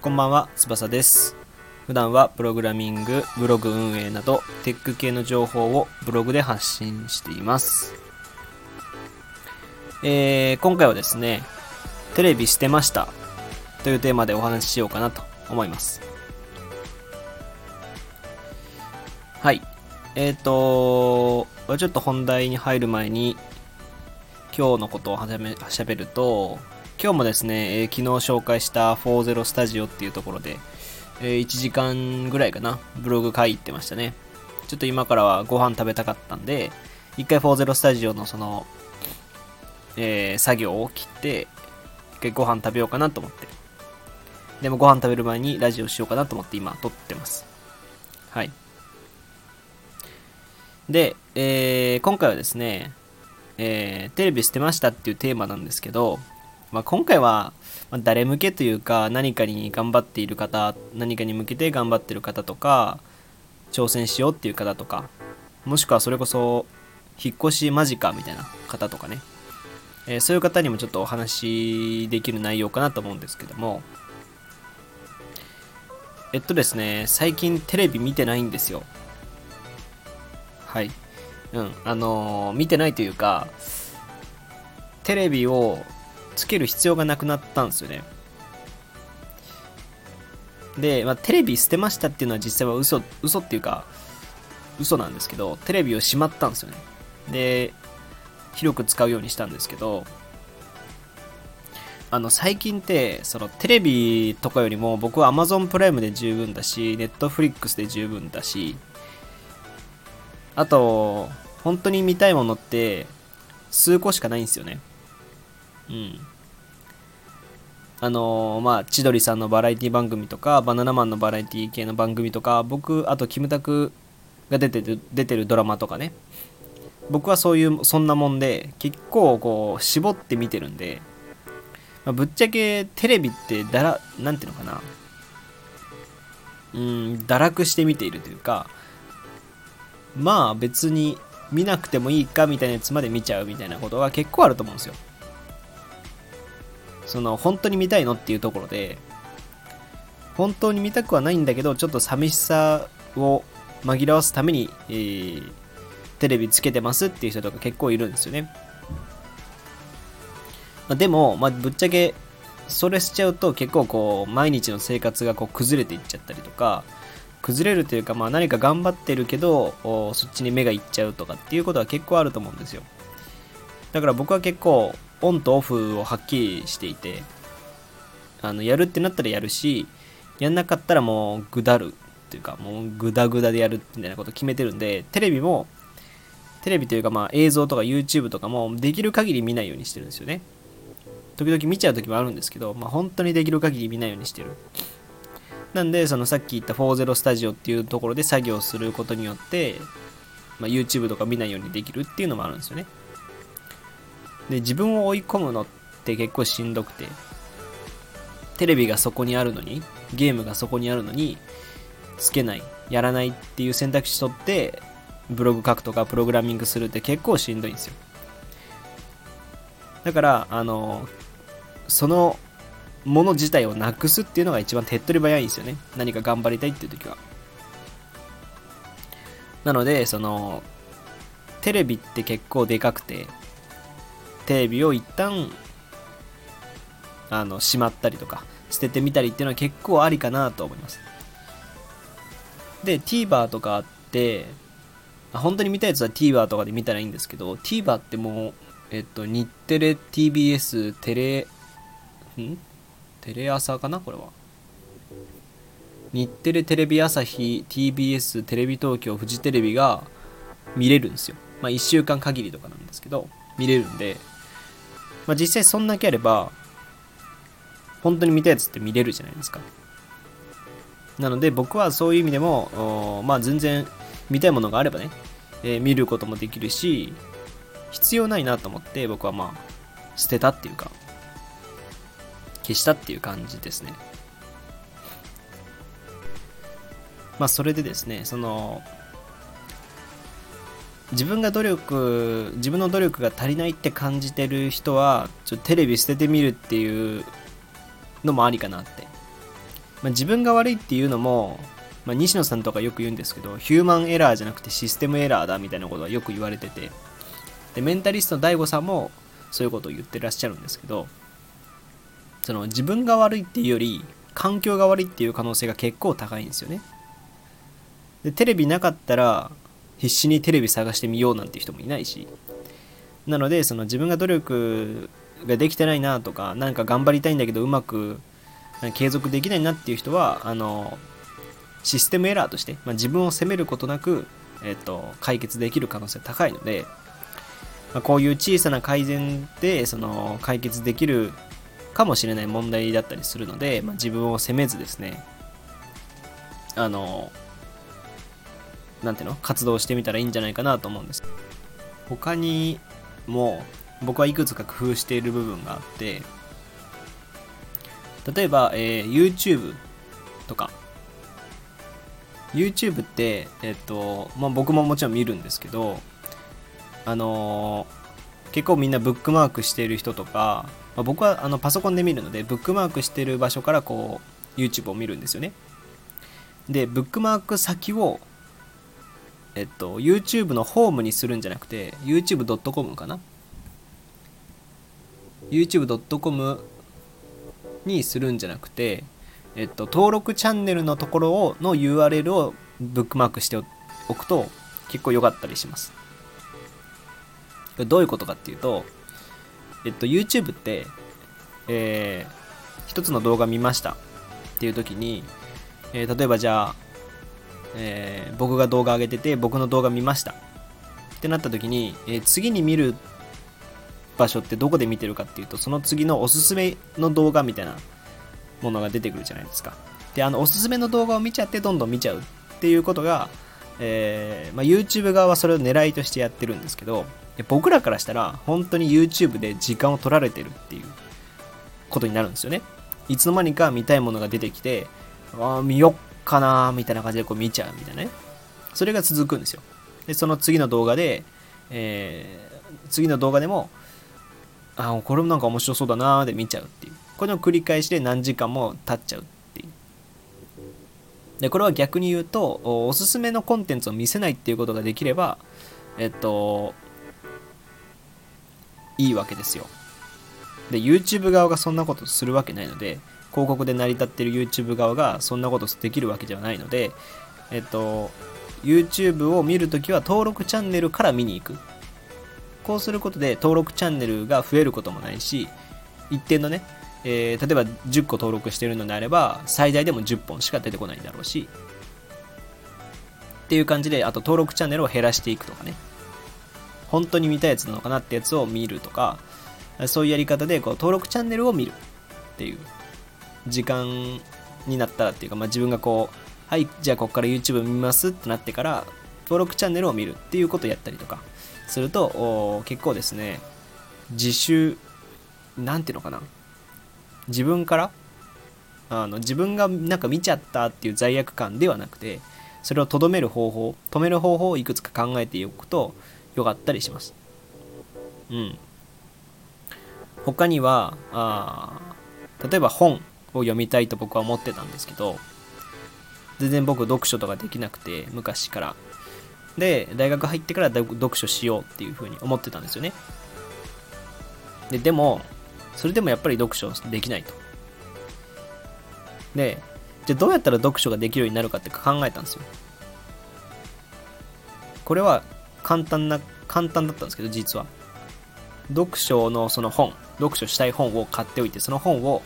こんばんは、翼です。普段はプログラミング、ブログ運営などテック系の情報をブログで発信しています。えー、今回はですね、テレビ捨てましたというテーマでお話ししようかなと思います。はい。えっ、ー、とちょっと本題に入る前に今日のことをはじめ喋ると、今日もですね、えー昨日紹介した40スタジオっていうところで、えー1時間ぐらいかな、ブログ書いてましたね。ちょっと今からはご飯食べたかったんで、一回40スタジオのその、えー作業を切って、一回ご飯食べようかなと思って。でもご飯食べる前にラジオしようかなと思って今撮ってます。はい。で、えー今回はですね、えーテレビ捨てましたっていうテーマなんですけど、まあ、今回は誰向けというか何かに頑張っている方何かに向けて頑張っている方とか挑戦しようっていう方とかもしくはそれこそ引っ越し間近みたいな方とかね、えーそういう方にもちょっとお話しできる内容かなと思うんですけども。えっとですね最近テレビ見てないんですよ。はい。うん。あのー見てないというかテレビをつける必要がなくなったんですよね。で、まあ、テレビ捨てましたっていうのは実際は嘘嘘っていうか嘘なんですけどテレビをしまったんですよね。で広く使うようにしたんですけどあの最近ってそのテレビとかよりも僕は Amazon プライムで十分だし Netflix で十分だしあと本当に見たいものって数個しかないんですよね。うん。あのーまあ千鳥さんのバラエティ番組とかバナナマンのバラエティ系の番組とか僕あとキムタクが出てる出てるドラマとかね。僕はそういうそんなもんで結構こう絞って見てるんで、まあぶっちゃけテレビってだらなんていうのかな。うん堕落して見ているというかまあ別に見なくてもいいかみたいなやつまで見ちゃうみたいなことが結構あると思うんですよ。その本当に見たいのっていうところで本当に見たくはないんだけどちょっと寂しさを紛らわすために、えーテレビつけてますっていう人とか結構いるんですよね、まあでも、まあ、ぶっちゃけそれしちゃうと結構こう毎日の生活がこう崩れていっちゃったりとか崩れるというか、まあ、何か頑張ってるけどそっちに目がいっちゃうとかっていうことは結構あると思うんですよ。だから僕は結構オンとオフをはっきりしていてあのやるってなったらやるしやんなかったらもうぐだるっていうかもうグダグダでやるみたいなこと決めてるんでテレビもテレビというかまあ映像とか YouTube とかもできる限り見ないようにしてるんですよね。時々見ちゃう時もあるんですけど、まあ、本当にできる限り見ないようにしてる。なんでそのさっき言った40スタジオっていうところで作業することによって、まあ、YouTube とか見ないようにできるっていうのもあるんですよね。で自分を追い込むのって結構しんどくてテレビがそこにあるのにゲームがそこにあるのにつけないやらないっていう選択肢取ってブログ書くとかプログラミングするって結構しんどいんですよ。だからあのそのもの自体をなくすっていうのが一番手っ取り早いんですよね。何か頑張りたいっていう時は。なのでそのテレビって結構でかくてテレビを一旦あのしまったりとか捨ててみたりっていうのは結構ありかなと思います。で TVer とかあって本当に見たやつは TVer とかで見たらいいんですけど TVer ってもうえっと日テレ TBS テレん？テレ朝かなこれは。日テレテレビ朝日 TBS テレビ東京フジテレビが見れるんですよ。まあ1週間限りとかなんですけど見れるんで。まあ実際そんだけあれば本当に見たやつって見れるじゃないですか。なので僕はそういう意味でもまあ全然見たいものがあればね、えー見ることもできるし必要ないなと思って僕はまあ捨てたっていうか。消したっていう感じですね。まあそれでですねその自分が努力自分の努力が足りないって感じてる人はちょテレビ捨ててみるっていうのもありかなって、まあ、自分が悪いっていうのも、まあ、西野さんとかよく言うんですけどヒューマンエラーじゃなくてシステムエラーだみたいなことはよく言われてて。でメンタリストの DAIGO さんもそういうことを言ってらっしゃるんですけどその自分が悪いっていうより環境が悪いっていう可能性が結構高いんですよね。でテレビなかったら必死にテレビ探してみようなんて人もいないし。なのでその自分が努力ができてないなとか何か頑張りたいんだけどうまく継続できないなっていう人はあのシステムエラーとして、まあ、自分を責めることなく、えっと、解決できる可能性高いので、まあ、こういう小さな改善でその解決できるかもしれない問題だったりするので、まあ、自分を責めずですねあのなんていうの活動してみたらいいんじゃないかなと思うんです。他にも僕はいくつか工夫している部分があって例えば、えー、YouTube とか。YouTube って、えっとまあ、僕ももちろん見るんですけどあのー、結構みんなブックマークしてる人とか、まあ、僕はあのパソコンで見るのでブックマークしてる場所からこう YouTube を見るんですよね。でブックマーク先をえっと YouTube のホームにするんじゃなくて YouTube.com かな？YouTube.com にするんじゃなくてえっと登録チャンネルのところをの URL をブックマークしておくと結構良かったりします。どういうことかっていうとえっと YouTube ってえー、一つの動画見ました。っていう時に、えー、例えばじゃあえー、僕が動画上げてて僕の動画見ました。ってなった時に、えー、次に見る場所ってどこで見てるかっていうとその次のおすすめの動画みたいなものが出てくるじゃないですか。であのおすすめの動画を見ちゃってどんどん見ちゃうっていうことが、えーまあ、YouTube 側はそれを狙いとしてやってるんですけどで僕らからしたら本当に YouTube で時間を取られてるっていうことになるんですよねいつの間にか見たいものが出てきてああ見よっかなみたいな感じでこう見ちゃうみたいなね。それが続くんですよ。で、その次の動画で、えー、次の動画でも、あ、これもなんか面白そうだなーで見ちゃうっていう。これの繰り返しで何時間も経っちゃうっていう。で、これは逆に言うと、おすすめのコンテンツを見せないっていうことができれば、えっと、いいわけですよ。で、YouTube 側がそんなことするわけないので、広告で成り立ってる YouTube 側がそんなことできるわけではないので、えっと、YouTube を見るときは登録チャンネルから見に行く。こうすることで登録チャンネルが増えることもないし、一定のね、えー、例えば10個登録してるのであれば、最大でも10本しか出てこないんだろうし、っていう感じで、あと登録チャンネルを減らしていくとかね。本当に見たやつなのかなってやつを見るとか、そういうやり方でこう登録チャンネルを見るっていう時間になったらっていうか、まあ、自分がこう、はい、じゃあここから YouTube 見ますってなってから、登録チャンネルを見るっていうことをやったりとかすると、結構ですね、自習、なんていうのかな。自分から、あの自分がなんか見ちゃったっていう罪悪感ではなくて、それをとどめる方法、止める方法をいくつか考えておくとよかったりします。うん。他には、あ例えば本を読みたいと僕は思ってたんですけど全然僕読書とかできなくて昔からで大学入ってから読書しようっていう風に思ってたんですよねででもそれでもやっぱり読書できないとでじゃあどうやったら読書ができるようになるかって考えたんですよこれは簡単な簡単だったんですけど実は。読書のその本読書したい本を買っておいてその本を、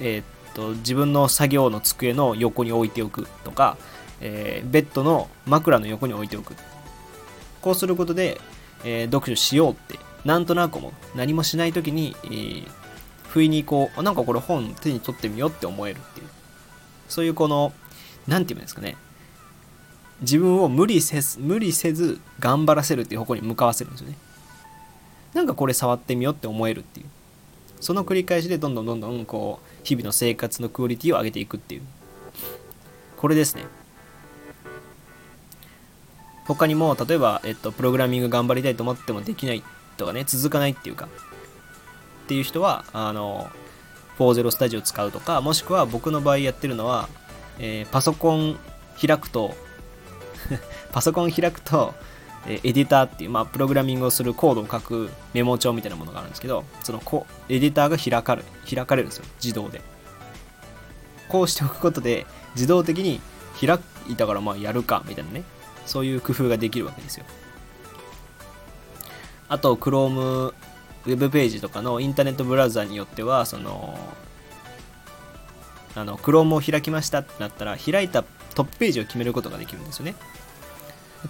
えー、と自分の作業の机の横に置いておくとか、えー、ベッドの枕の横に置いておく。こうすることで、えー、読書しようってなんとなくも何もしない時に、えー、不意にこうなんかこれ本手に取ってみようって思えるっていう。そういうこの何て言うんですかね。自分を無理せず無理せず頑張らせるっていう方向に向かわせるんですよね。なんかこれ触ってみようって思えるっていう。その繰り返しでどんどんどんどんこう日々の生活のクオリティを上げていくっていう。これですね。他にも例えば、えっと、プログラミング頑張りたいと思ってもできないとかね続かないっていうか。っていう人はあの40スタジオ使うとかもしくは僕の場合やってるのは、えー、パソコン開くと パソコン開くと、えエディターっていう、まあ、プログラミングをするコードを書くメモ帳みたいなものがあるんですけどそのコエディターが開かれ開かれるんですよ自動で。こうしておくことで自動的に開いたからまあやるかみたいなねそういう工夫ができるわけですよ。あと Chrome ウェブページとかのインターネットブラウザによってはそのあの Chrome を開きましたってなったら開いたトップページを決めることができるんですよね。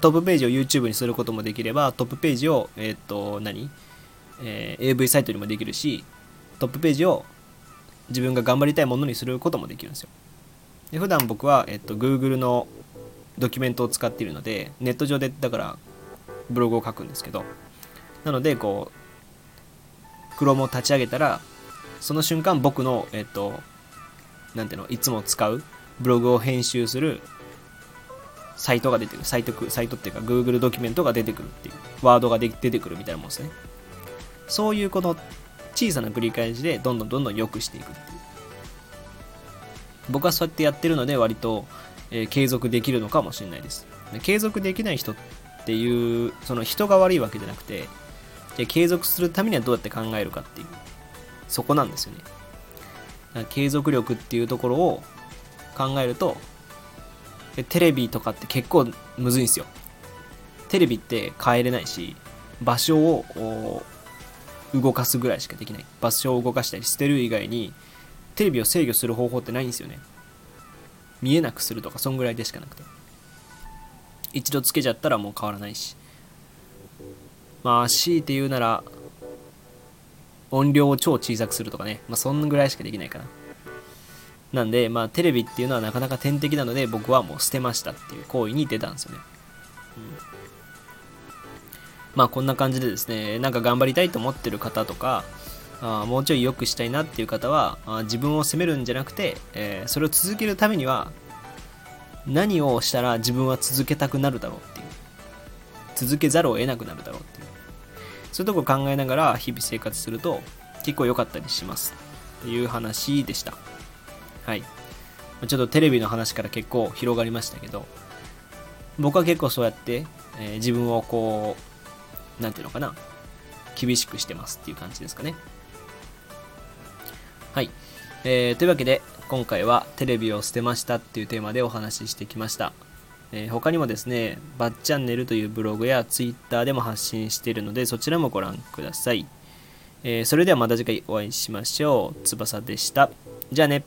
トップページを YouTube にすることもできればトップページをえっ、と何、えー、AV サイトにもできるしトップページを自分が頑張りたいものにすることもできるんですよ。で普段僕は、えっと、Google のドキュメントを使っているのでネット上でだからブログを書くんですけどなのでこう Chrome を立ち上げたらその瞬間僕のえっとなんていうのいつも使うブログを編集するサイトが出てくる。サイトサイトっていうか Google ドキュメントが出てくるっていう。ワードが出てくるみたいなもんですね。そういうこの小さな繰り返しでどんどんどんどん良くしていくっていう。僕はそうやってやってるので割と、えー、継続できるのかもしれないです。継続できない人っていうその人が悪いわけじゃなくてで継続するためにはどうやって考えるかっていう。そこなんですよね。継続力っていうところを考えるとテレビとかって結構むずいんですよ。テレビって変えれないし場所を動かすぐらいしかできない。場所を動かしたり捨てる以外にテレビを制御する方法ってないんですよね。見えなくするとかそんぐらいでしかなくて。一度つけちゃったらもう変わらないし。まあ強いて言うなら音量を超小さくするとかね。まあそんぐらいしかできないかな。なんでまあテレビっていうのはなかなか天敵なので僕はもう捨てましたっていう行為に出たんですよね、うん、まあこんな感じでですねなんか頑張りたいと思ってる方とかあもうちょい良くしたいなっていう方はあ自分を責めるんじゃなくて、えー、それを続けるためには何をしたら自分は続けたくなるだろうっていう続けざるを得なくなるだろうっていうそういうとこ考えながら日々生活すると結構良かったりします。という話でした。はいちょっとテレビの話から結構広がりましたけど僕は結構そうやって、えー、自分をこう何て言うのかな厳しくしてますっていう感じですかねはい。えー、というわけで、今回はテレビを捨てましたっていうテーマでお話ししてきました。えー、他にもですね、バッチャンネルというブログやツイッターでも発信しているので、そちらもご覧ください。えー、それではまた次回お会いしましょう。翼でした。じゃあね。